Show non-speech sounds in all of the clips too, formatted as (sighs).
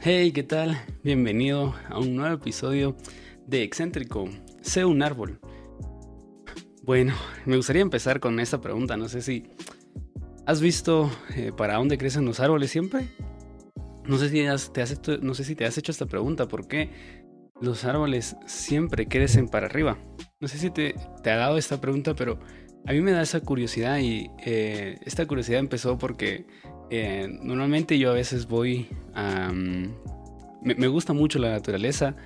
Hey, ¿qué tal? Bienvenido a un nuevo episodio de Excéntrico. Sé un árbol. Bueno, me gustaría empezar con esta pregunta. No sé si has visto eh, para dónde crecen los árboles siempre. No sé, si te has hecho, no sé si te has hecho esta pregunta. ¿Por qué los árboles siempre crecen para arriba? No sé si te, ha dado esta pregunta, pero a mí me da esa curiosidad y eh, esta curiosidad empezó porque eh, normalmente yo a veces voy a... Me, gusta mucho la naturaleza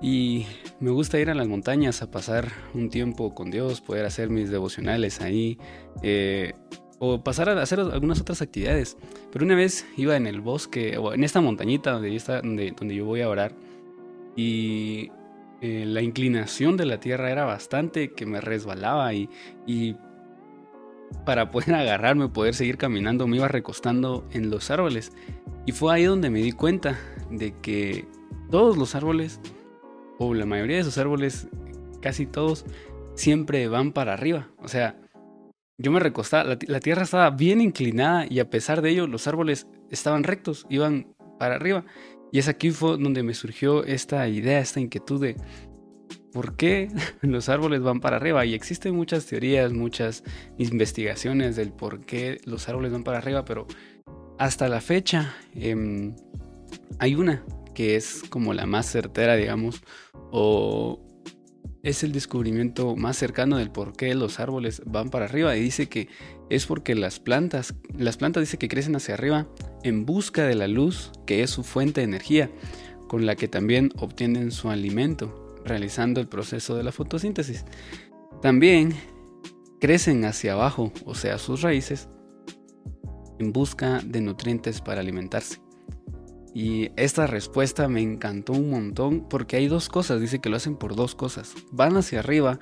y me gusta ir a las montañas a pasar un tiempo con Dios, poder hacer mis devocionales ahí eh, o pasar a hacer algunas otras actividades. Pero una vez iba en el bosque o en esta montañita donde yo, voy a orar y eh, la inclinación de la tierra era bastante que me resbalaba y para poder (laughs) agarrarme, poder seguir caminando, me iba recostando en los árboles. Y fue ahí donde me di cuenta de que todos los árboles, o la mayoría de esos árboles, casi todos, siempre van para arriba. O sea, yo me recostaba, la, tierra estaba bien inclinada y a pesar de ello los árboles estaban rectos, iban para arriba. Y es aquí fue donde me surgió esta idea, esta inquietud de por qué (laughs) los árboles van para arriba. Y existen muchas teorías, muchas investigaciones del por qué los árboles van para arriba, pero hasta la fecha eh, hay una que es como la más certera, digamos, o es el descubrimiento más cercano del por qué los árboles van para arriba y dice que es porque las plantas, las plantas dice que crecen hacia arriba en busca de la luz que es su fuente de energía, con la que también obtienen su alimento, realizando el proceso de la fotosíntesis. También crecen hacia abajo, o sea, sus raíces, en busca de nutrientes para alimentarse. Y esta respuesta me encantó un montón porque hay dos cosas, dice que lo hacen por dos cosas. Van hacia arriba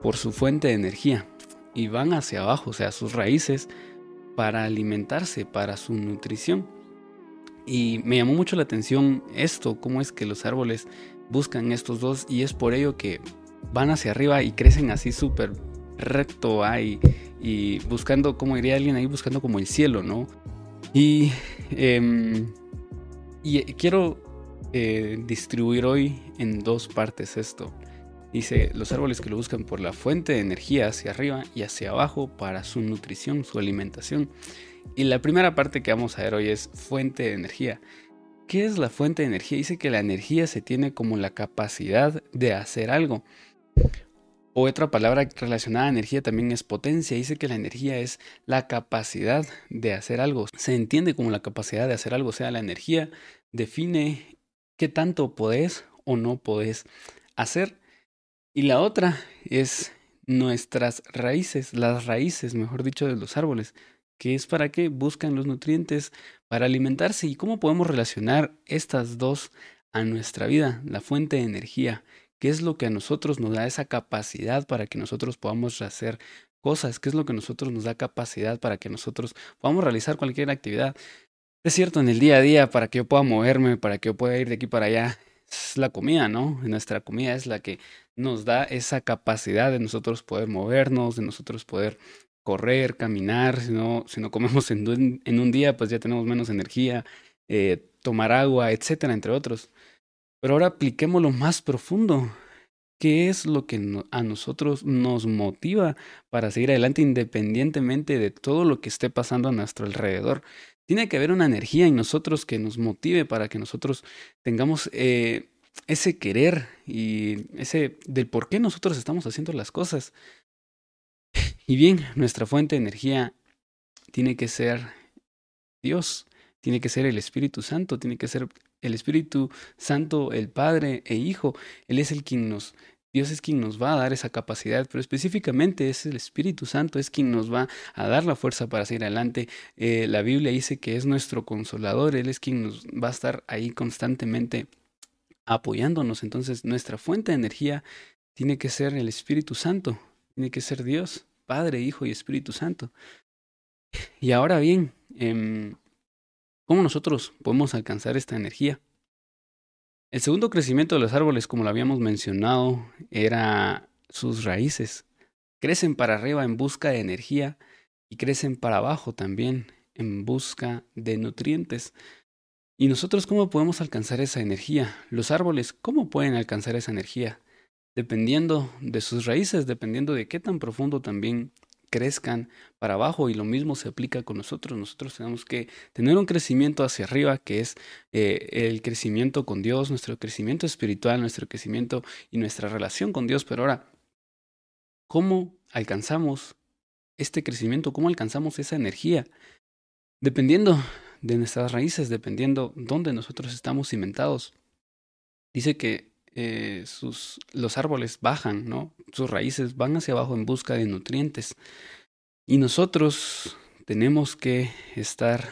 por su fuente de energía y van hacia abajo, o sea, sus raíces, para alimentarse, para su nutrición. Y me llamó mucho la atención esto, cómo es que los árboles buscan estos dos y es por ello que van hacia arriba y crecen así súper recto ahí y buscando, como diría alguien ahí, buscando como el cielo, ¿no? Y eh, y eh, quiero eh, distribuir hoy en dos partes esto. Dice, los árboles que lo buscan por la fuente de energía hacia arriba y hacia abajo para su nutrición, su alimentación. Y la primera parte que vamos a ver hoy es fuente de energía. ¿Qué es la fuente de energía? Dice que la energía se tiene como la capacidad de hacer algo. Otra palabra relacionada a energía también es potencia. Dice que la energía es la capacidad de hacer algo. Se entiende como la capacidad de hacer algo. O sea, la energía define qué tanto podés o no podés hacer. Y la otra es nuestras raíces, las raíces, mejor dicho, de los árboles, que es para qué buscan los nutrientes para alimentarse y cómo podemos relacionar estas dos a nuestra vida, la fuente de energía, qué es lo que a nosotros nos da esa capacidad para que nosotros podamos hacer cosas, qué es lo que a nosotros nos da capacidad para que nosotros podamos realizar cualquier actividad. Es cierto, en el día a día, para que yo pueda moverme, para que yo pueda ir de aquí para allá, es la comida, ¿no? Nuestra comida es la que nos da esa capacidad de nosotros poder movernos, de nosotros poder correr, caminar, si no, si no comemos en, un día, pues ya tenemos menos energía, eh, tomar agua, etcétera, entre otros. Pero ahora apliquemos lo más profundo. ¿Qué es lo que a nosotros nos motiva para seguir adelante independientemente de todo lo que esté pasando a nuestro alrededor? Tiene que haber una energía en nosotros que nos motive para que nosotros tengamos eh, ese querer y ese del por qué nosotros estamos haciendo las cosas. Y bien, nuestra fuente de energía tiene que ser Dios, tiene que ser el Espíritu Santo, tiene que ser el Espíritu Santo, el Padre e Hijo. Él es el quien nos Dios es quien nos va a dar esa capacidad, pero específicamente es el Espíritu Santo, es quien nos va a dar la fuerza para seguir adelante. Eh, la Biblia dice que es nuestro consolador, Él es quien nos va a estar ahí constantemente apoyándonos. Entonces nuestra fuente de energía tiene que ser el Espíritu Santo, tiene que ser Dios, Padre, Hijo y Espíritu Santo. Y ahora bien, em, ¿cómo nosotros podemos alcanzar esta energía? El segundo crecimiento de los árboles, como lo habíamos mencionado, era sus raíces. Crecen para arriba en busca de energía y crecen para abajo también en busca de nutrientes. ¿Y nosotros cómo podemos alcanzar esa energía? Los árboles, ¿cómo pueden alcanzar esa energía? Dependiendo de sus raíces, dependiendo de qué tan profundo también crezcan para abajo y lo mismo se aplica con nosotros. Nosotros tenemos que tener un crecimiento hacia arriba que es eh, el crecimiento con Dios, nuestro crecimiento espiritual, nuestro crecimiento y nuestra relación con Dios. Pero ahora, ¿cómo alcanzamos este crecimiento? ¿Cómo alcanzamos esa energía? Dependiendo de nuestras raíces, dependiendo dónde nosotros estamos cimentados. Dice que eh, sus, los árboles bajan, ¿no? Sus raíces van hacia abajo en busca de nutrientes. Y nosotros tenemos que estar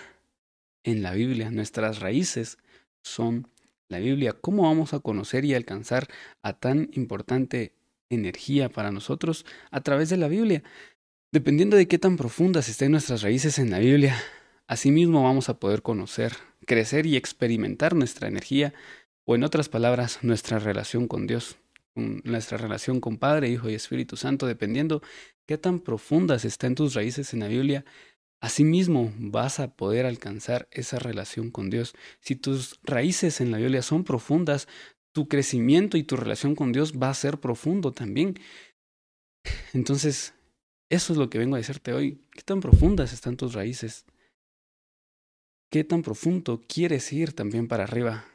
en la Biblia. Nuestras raíces son la Biblia. ¿Cómo vamos a conocer y alcanzar a tan importante energía para nosotros? A través de la Biblia. Dependiendo de qué tan profundas estén nuestras raíces en la Biblia, Asimismo vamos a poder conocer, crecer y experimentar nuestra energía, o en otras palabras, nuestra relación con Dios, nuestra relación con Padre, Hijo y Espíritu Santo, dependiendo qué tan profundas están tus raíces en la Biblia, asimismo vas a poder alcanzar esa relación con Dios. Si tus raíces en la Biblia son profundas, tu crecimiento y tu relación con Dios va a ser profundo también. Entonces, eso es lo que vengo a decirte hoy. ¿Qué tan profundas están tus raíces? ¿Qué tan profundo quieres ir también para arriba?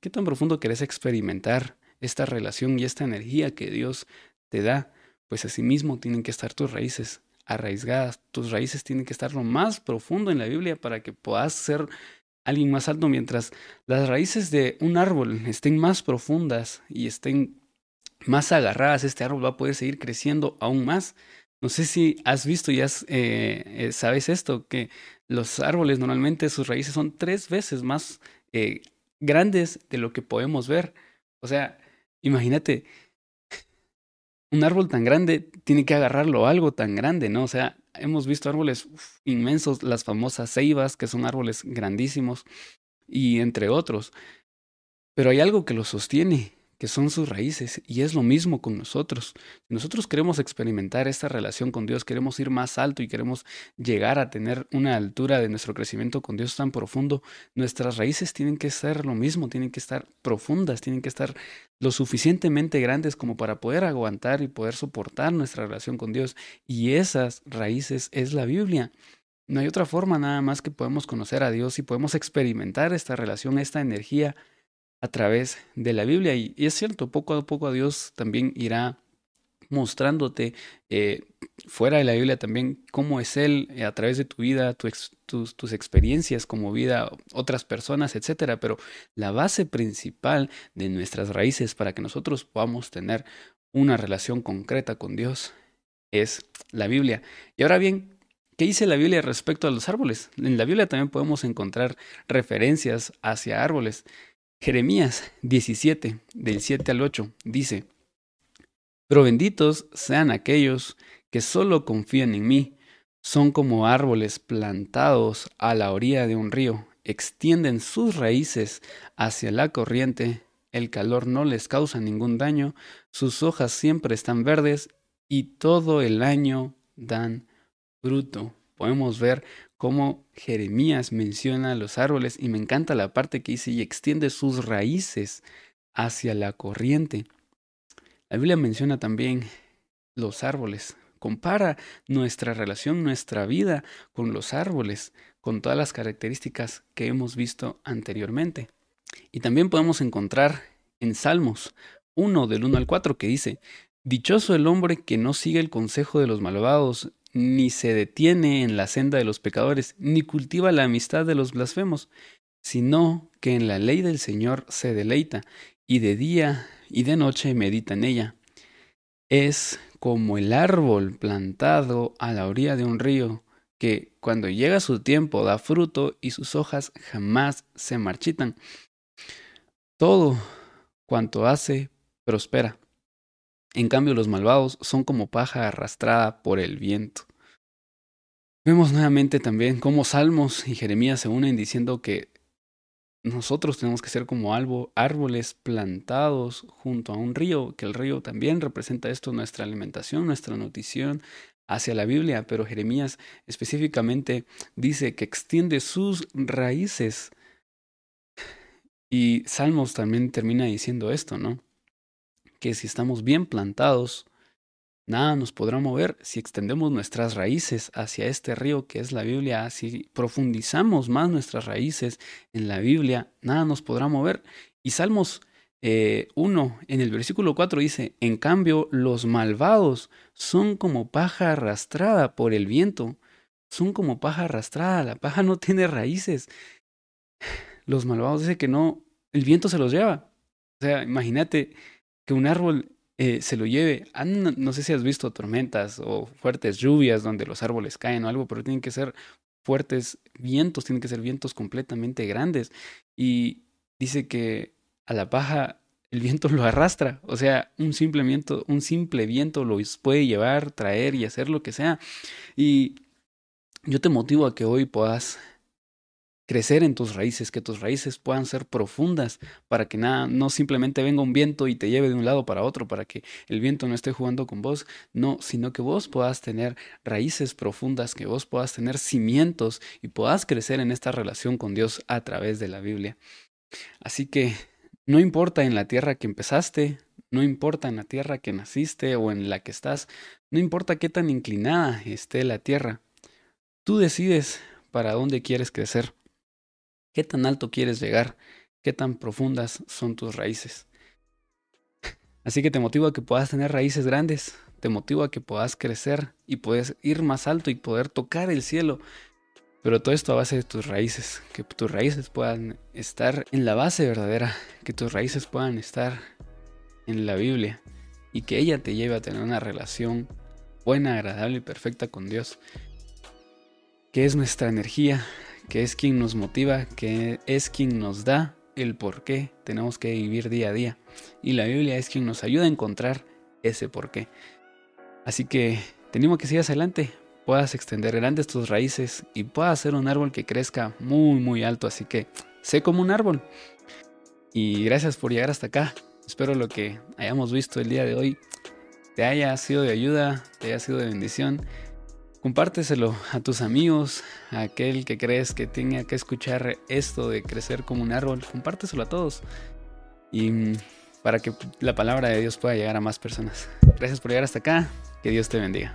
¿Qué tan profundo quieres experimentar esta relación y esta energía que Dios te da? Pues asimismo tienen que estar tus raíces arraigadas. Tus raíces tienen que estar lo más profundo en la Biblia para que puedas ser alguien más alto. Mientras las raíces de un árbol estén más profundas y estén más agarradas, este árbol va a poder seguir creciendo aún más. No sé si has visto y has, eh, eh, sabes esto, que los árboles normalmente sus raíces son tres veces más eh, grandes de lo que podemos ver. O sea, imagínate, un árbol tan grande tiene que agarrarlo algo tan grande, ¿no? O sea, hemos visto árboles inmensos, las famosas ceibas, que son árboles grandísimos, y entre otros. Pero hay algo que los sostiene, que son sus raíces. Y es lo mismo con nosotros. Si nosotros queremos experimentar esta relación con Dios, queremos ir más alto y queremos llegar a tener una altura de nuestro crecimiento con Dios tan profundo, nuestras raíces tienen que ser lo mismo, tienen que estar profundas, tienen que estar lo suficientemente grandes como para poder aguantar y poder soportar nuestra relación con Dios. Y esas raíces es la Biblia. No hay otra forma nada más que podemos conocer a Dios y podemos experimentar esta relación, esta energía a través de la Biblia. Y, es cierto, poco a poco Dios también irá mostrándote eh, fuera de la Biblia también cómo es Él eh, a través de tu vida, tus, tus, experiencias como vida, otras personas, etcétera. Pero la base principal de nuestras raíces para que nosotros podamos tener una relación concreta con Dios es la Biblia. Y ahora bien, ¿Qué dice la Biblia respecto a los árboles? En la Biblia también podemos encontrar referencias hacia árboles. Jeremías 17, del 7 al 8, dice, Pero benditos sean aquellos que solo confían en mí, son como árboles plantados a la orilla de un río, extienden sus raíces hacia la corriente, el calor no les causa ningún daño, sus hojas siempre están verdes y todo el año dan fruto. Podemos ver cómo Jeremías menciona los árboles y me encanta la parte que dice y extiende sus raíces hacia la corriente. La Biblia menciona también los árboles, compara nuestra relación, nuestra vida con los árboles, con todas las características que hemos visto anteriormente. Y también podemos encontrar en Salmos 1 del 1 al 4 que dice, Dichoso el hombre que no sigue el consejo de los malvados, ni se detiene en la senda de los pecadores, ni cultiva la amistad de los blasfemos, sino que en la ley del Señor se deleita, y de día y de noche medita en ella. Es como el árbol plantado a la orilla de un río, que cuando llega su tiempo da fruto y sus hojas jamás se marchitan. Todo cuanto hace prospera. En cambio, los malvados son como paja arrastrada por el viento. Vemos nuevamente también cómo Salmos y Jeremías se unen diciendo que nosotros tenemos que ser como árboles plantados junto a un río, que el río también representa esto, nuestra alimentación, nuestra nutrición hacia la Biblia, pero Jeremías específicamente dice que extiende sus raíces. Y Salmos también termina diciendo esto, ¿no? Que si estamos bien plantados, Nada nos podrá mover si extendemos nuestras raíces hacia este río que es la Biblia, si profundizamos más nuestras raíces en la Biblia, nada nos podrá mover. Y Salmos 1 eh, en el versículo 4 dice, en cambio los malvados son como paja arrastrada por el viento, son como paja arrastrada, la paja no tiene raíces. (sighs) Los malvados dice que no, el viento se los lleva. O sea, imagínate que un árbol eh, se lo lleve. Ah, no, sé si has visto tormentas o fuertes lluvias donde los árboles caen o algo, pero tienen que ser fuertes vientos, tienen que ser vientos completamente grandes. Y dice que a la paja el viento (laughs) lo arrastra, o sea, un simple viento, un simple viento lo puede llevar, traer y hacer lo que sea. Y yo te motivo a que hoy puedas crecer en tus raíces, que tus raíces puedan ser profundas para que nada, no simplemente venga un viento y te lleve de un lado para otro, para que el viento no esté jugando con vos, no, sino que vos puedas tener raíces profundas, que vos puedas tener cimientos y puedas crecer en esta relación con Dios a través de la Biblia. Así que no importa en la tierra que empezaste, no importa en la tierra que naciste o en la que estás, no importa qué tan inclinada esté la tierra, tú decides para dónde quieres crecer. ¿Qué tan alto quieres llegar? ¿Qué tan profundas son tus raíces? (laughs) Así que te motivo a que puedas tener raíces grandes, te motivo a que puedas crecer y puedes ir más alto y poder tocar el cielo. Pero todo esto a base de tus raíces, que tus raíces puedan estar en la base verdadera, que tus raíces puedan estar en la Biblia y que ella te lleve a tener una relación buena, agradable y perfecta con Dios, que es nuestra energía, que es quien nos motiva, que es quien nos da el por qué tenemos que vivir día a día. Y la Biblia es quien nos ayuda a encontrar ese por qué. Así que tenemos que sigas adelante, puedas extender grandes tus raíces y puedas ser un árbol que crezca muy muy alto. Así que sé como un árbol. Y gracias por llegar hasta acá. Espero lo que hayamos visto el día de hoy te haya sido de ayuda, te haya sido de bendición. Compárteselo a tus amigos, a aquel que crees que tenga que escuchar esto de crecer como un árbol. Compárteselo a todos. Y mm, para que la palabra de Dios pueda llegar a más personas. Gracias por llegar hasta acá. Que Dios te bendiga.